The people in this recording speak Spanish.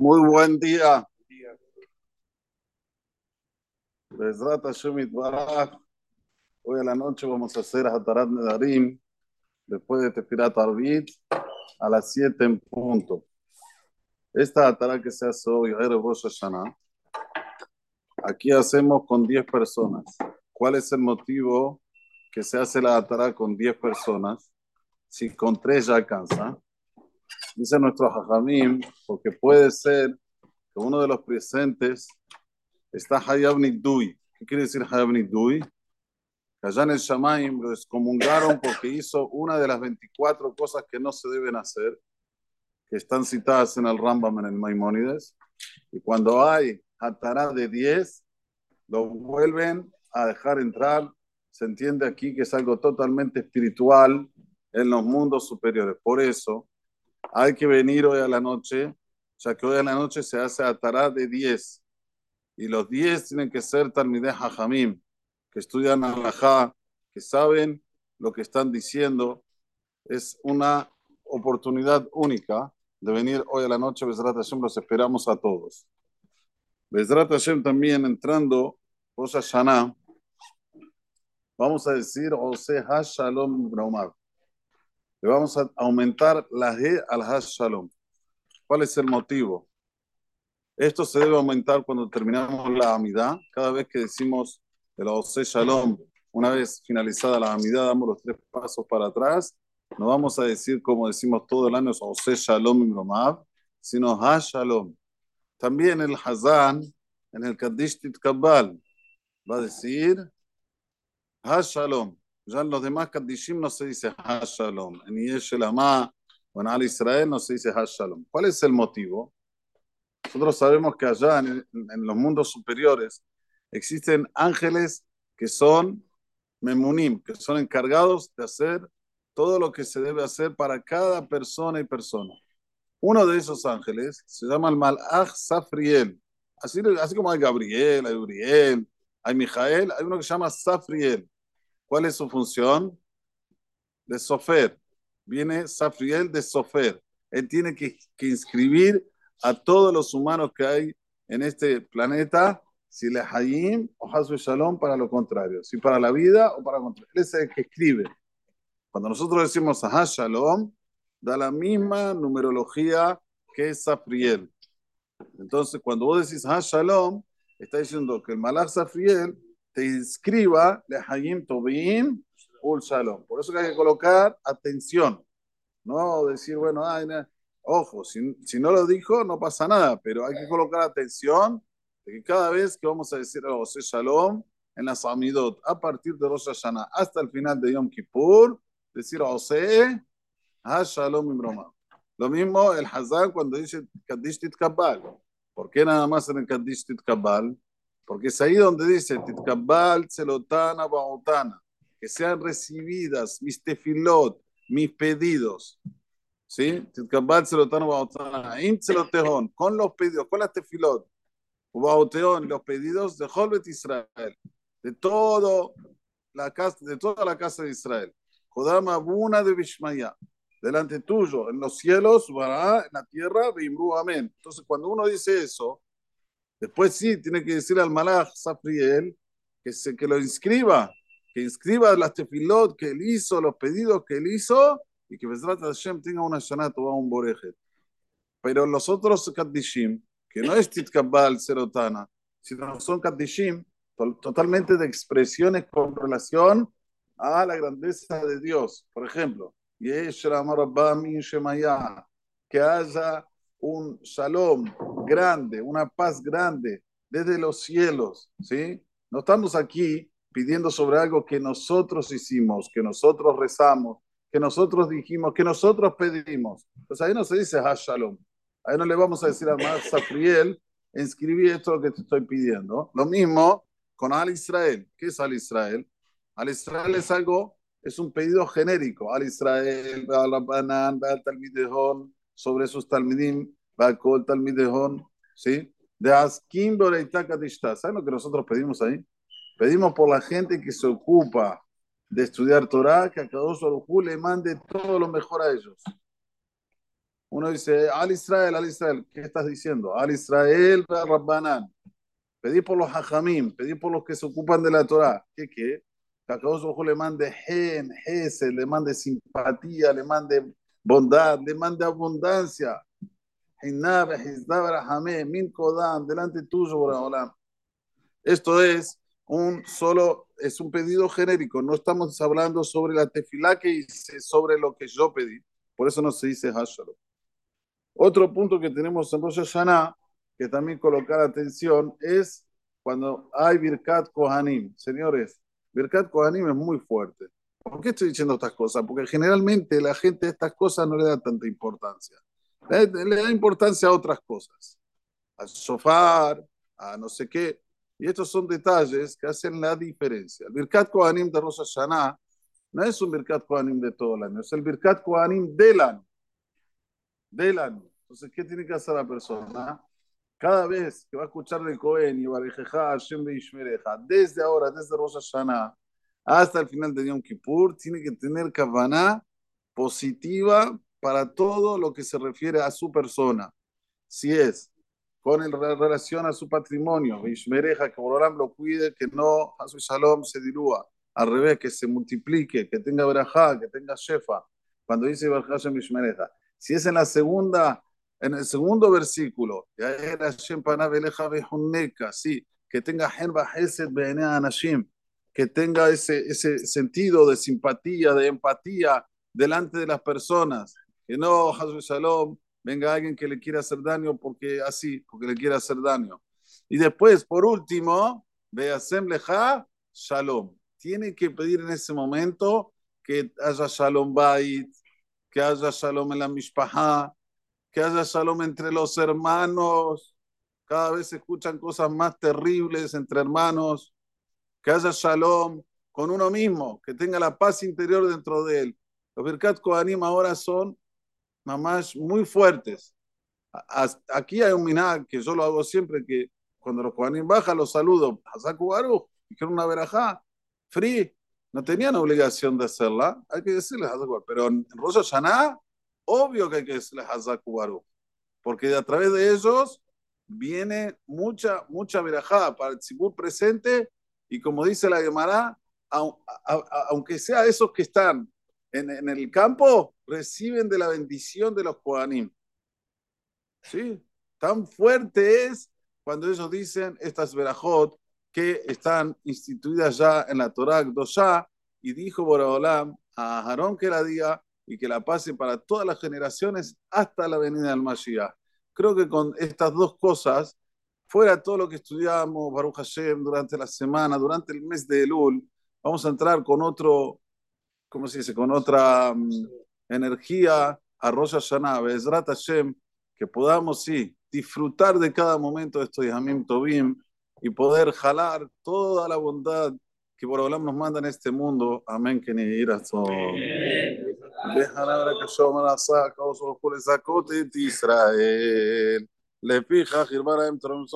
Muy buen día. Hoy a la noche vamos a hacer Hatarat Nedarim después de Tefirat Arvit a las 7 en punto. Esta Hatarat que se hace hoy, aquí hacemos con 10 personas. ¿Cuál es el motivo que se hace la Hatarat con 10 personas? Si con 3 ya alcanza. Dice nuestro Jajamim, porque puede ser que uno de los presentes está Hayab Nidui. ¿Qué quiere decir Hayab Nidui? Que allá en el Shamaim lo excomungaron porque hizo una de las 24 cosas que no se deben hacer, que están citadas en el Rambam, en el Maimónides. Y cuando hay Hatará de 10, lo vuelven a dejar entrar. Se entiende aquí que es algo totalmente espiritual en los mundos superiores. Por eso, hay que venir hoy a la noche, ya que hoy a la noche se hace Atará de 10. Y los 10 tienen que ser Talmideh Hajamim, que estudian Alajá, que saben lo que están diciendo. Es una oportunidad única de venir hoy a la noche. Bezrat Hashem, los esperamos a todos. Bezrat Hashem también entrando, Rosh Hashanah, vamos a decir Ose Hashalom Brahmar le vamos a aumentar la G al Hash Shalom. ¿Cuál es el motivo? Esto se debe aumentar cuando terminamos la Amidad. Cada vez que decimos el Ose Shalom, una vez finalizada la Amidad, damos los tres pasos para atrás. No vamos a decir como decimos todo el año, Ose Shalom Imromav, sino Hash Shalom. También el Hazan, en el Kaddish Kabbal, va a decir Hash Shalom. Ya en los demás Kaddishim no se dice Hashalom. En Yeshelama o en Al Israel no se dice Hashalom. ¿Cuál es el motivo? Nosotros sabemos que allá en, en, los mundos superiores existen ángeles que son memunim, que son encargados de hacer todo lo que se debe hacer para cada persona y persona. Uno de esos ángeles se llama el Malach Safriel. Así, así como hay Gabriel, hay Uriel, hay Mijael, hay uno que se llama Safriel. ¿Cuál es su función? De Sofer. Viene Safriel de Sofer. Él tiene que, que, inscribir a todos los humanos que hay en este planeta, si le hayim o Hazbe Shalom para lo contrario, si para la vida o para lo contrario. Él es el que escribe. Cuando nosotros decimos Aha Shalom, da la misma numerología que Safriel. Entonces, cuando vos decís Ha Shalom, está diciendo que el Malach Safriel te inscriba Lehayim Tobim Ul Shalom. Por eso que hay que colocar atención. No decir, bueno, ay, ojo, si, si, no lo dijo, no pasa nada, pero hay que colocar atención de que cada vez que vamos a decir a José Shalom en la Samidot, a partir de Rosh Hashanah hasta el final de Yom Kippur, decir a José, Ha Shalom Imroma. Lo mismo el Hazan cuando dice Kaddish Tit Kabbal. ¿Por qué nada más en el Kaddish Tit Kabbal? Porque es ahí donde dice, Titkabal, Celotana, Baotana, que sean recibidas mis tefilot, mis pedidos. ¿Sí? Titkabal, Celotana, Baotana, In Celotejón, con los pedidos, con las tefilot, Baoteón, los pedidos de Holbet Israel, de todo la casa, de toda la casa de Israel. Jodama Buna de Bishmaya, delante tuyo, en los cielos, en la tierra, Bimru, amén. Entonces, cuando uno dice eso, Después sí, tiene que decir al Malach Safriel que, se, que lo inscriba, que inscriba las tefilot que él hizo, los pedidos que él hizo, y que Bezrat Hashem tenga una Shanat o un Borejet. Pero los otros Kaddishim, que no es Titkabal, Serotana, sino son Kaddishim totalmente de expresiones con relación a la grandeza de Dios. Por ejemplo, que haya un shalom grande, una paz grande desde los cielos, ¿sí? No estamos aquí pidiendo sobre algo que nosotros hicimos, que nosotros rezamos, que nosotros dijimos, que nosotros pedimos. Pues ahí no se dice ha shalom. Ahí no le vamos a decir a Mar Safriel, inscribí esto lo que te estoy pidiendo. Lo mismo con Al Israel. ¿Qué es Al Israel? Al Israel es algo, es un pedido genérico. Al Israel, Al Banan, Al Talmidehon, sobre sus talmidim, Bakol talmidehon, ¿sí? De Askim Boreitakadishta. ¿Saben lo que nosotros pedimos ahí? Pedimos por la gente que se ocupa de estudiar Torah, que a cada uno le mande todo lo mejor a ellos. Uno dice, al Israel, al Israel. ¿Qué estás diciendo? Al Israel, Rabbanan. Pedí por los hajamim, pedí por los que se ocupan de la Torah. ¿Qué qué? Que a ojo le mande gen, jese, le mande simpatía, le mande bondad, le mande abundancia. Delante tuyo. Esto es un solo, es un pedido genérico. No estamos hablando sobre la tefilá que hice, sobre lo que yo pedí. Por eso no se dice Hashalom. Otro punto que tenemos en Rosh Hashanah, que también colocar atención, es cuando hay Birkat Kohanim. Señores, Birkat Kohanim es muy fuerte. ¿Por qué estoy diciendo estas cosas? Porque generalmente la gente a estas cosas no le da tanta importancia. Le, da importancia a otras cosas. Al sofá, a no sé qué. Y estos son detalles que hacen la diferencia. El Birkat Kohanim de Rosh Hashanah no es un Birkat Kohanim de todo el año, es el Birkat Kohanim del año. Del año. Entonces, ¿qué tiene que hacer la persona? Cada vez que va a escuchar el Cohen y Barejeja, Hashem Beishmereja, desde ahora, desde Rosh Hashanah hasta el final de Yom Kippur, tiene que tener kavaná positiva para todo lo que se refiere a su persona. Si es con relación a su patrimonio, Beishmereja, que Borolam lo cuide, que no a su shalom se dilúa, al revés, que se multiplique, que tenga verajá, que tenga shefa. Cuando dice Hashem Beishmereja, si es en la segunda en el segundo versículo, sí, que tenga que tenga ese, ese sentido de simpatía, de empatía delante de las personas, que no, Shalom, venga alguien que le quiera hacer daño porque así, porque le quiere hacer daño. Y después, por último, Beasem Leja, Shalom. Tiene que pedir en ese momento que haya Shalom Bait, que haya Shalom en la Mishpaha, que haya shalom entre los hermanos. Cada vez se escuchan cosas más terribles entre hermanos. Que haya shalom con uno mismo, que tenga la paz interior dentro de él. Los Birkat Kohanim ahora son mamás muy fuertes. Aquí hay un minag que yo lo hago siempre, que cuando los Kohanim bajan los saludo. Hazaku Baruch, dijeron una verajá, free. No tenían obligación de hacerla, hay que decirles Pero en Rosh Hashanah obvio que hay que decirles Hazaku porque a través de ellos viene mucha, mucha verajá para el Tzibur presente y como dice la Gemara, aunque sea esos que están en, el campo, reciben de la bendición de los Kohanim. ¿Sí? Tan fuerte es cuando ellos dicen estas verajot que están instituidas ya en la Torah Dosha y dijo Boraholam a Aarón que la diga y que la pase para todas las generaciones hasta la venida del Mashiach. Creo que con estas dos cosas, fuera todo lo que estudiamos, Baruch Hashem, durante la semana, durante el mes de Elul, vamos a entrar con otro, ¿cómo se dice? Con otra mm, energía a Rosh Hashanah, Bezrat Hashem, que podamos, sí, disfrutar de cada momento de estos Yamim Tobim y poder jalar toda la bondad que por hablar nos manda en este mundo. Amén, que ni ir a וחנה ולקשור מנסה, כאוס ולכו לזכות את ישראל. לפיכך הרבה להם תרמסות